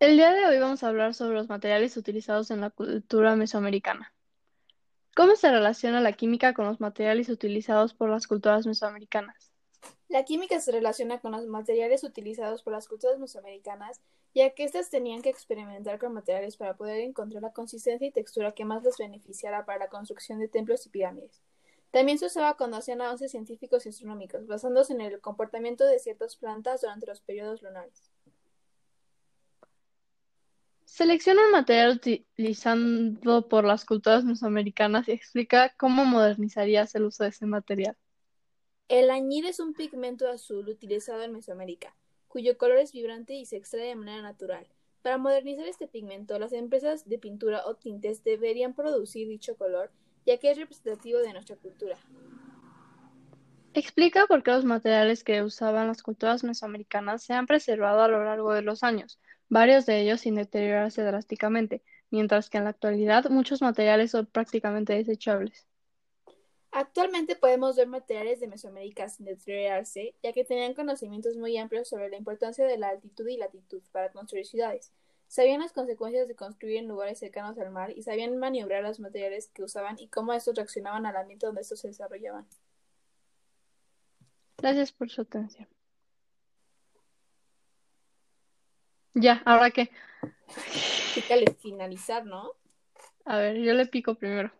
El día de hoy vamos a hablar sobre los materiales utilizados en la cultura mesoamericana. ¿Cómo se relaciona la química con los materiales utilizados por las culturas mesoamericanas? La química se relaciona con los materiales utilizados por las culturas mesoamericanas, ya que éstas tenían que experimentar con materiales para poder encontrar la consistencia y textura que más les beneficiara para la construcción de templos y pirámides. También se usaba cuando hacían avances científicos y astronómicos, basándose en el comportamiento de ciertas plantas durante los periodos lunares. Selecciona un material utilizado por las culturas mesoamericanas y explica cómo modernizarías el uso de ese material. El añil es un pigmento azul utilizado en Mesoamérica, cuyo color es vibrante y se extrae de manera natural. Para modernizar este pigmento, las empresas de pintura o tintes deberían producir dicho color, ya que es representativo de nuestra cultura. Explica por qué los materiales que usaban las culturas mesoamericanas se han preservado a lo largo de los años, varios de ellos sin deteriorarse drásticamente, mientras que en la actualidad muchos materiales son prácticamente desechables. Actualmente podemos ver materiales de Mesoamérica sin deteriorarse, ya que tenían conocimientos muy amplios sobre la importancia de la altitud y latitud para construir ciudades. Sabían las consecuencias de construir en lugares cercanos al mar y sabían maniobrar los materiales que usaban y cómo estos reaccionaban al ambiente donde estos se desarrollaban. Gracias por su atención. Ya, ¿ahora qué? Pícale finalizar, ¿no? A ver, yo le pico primero.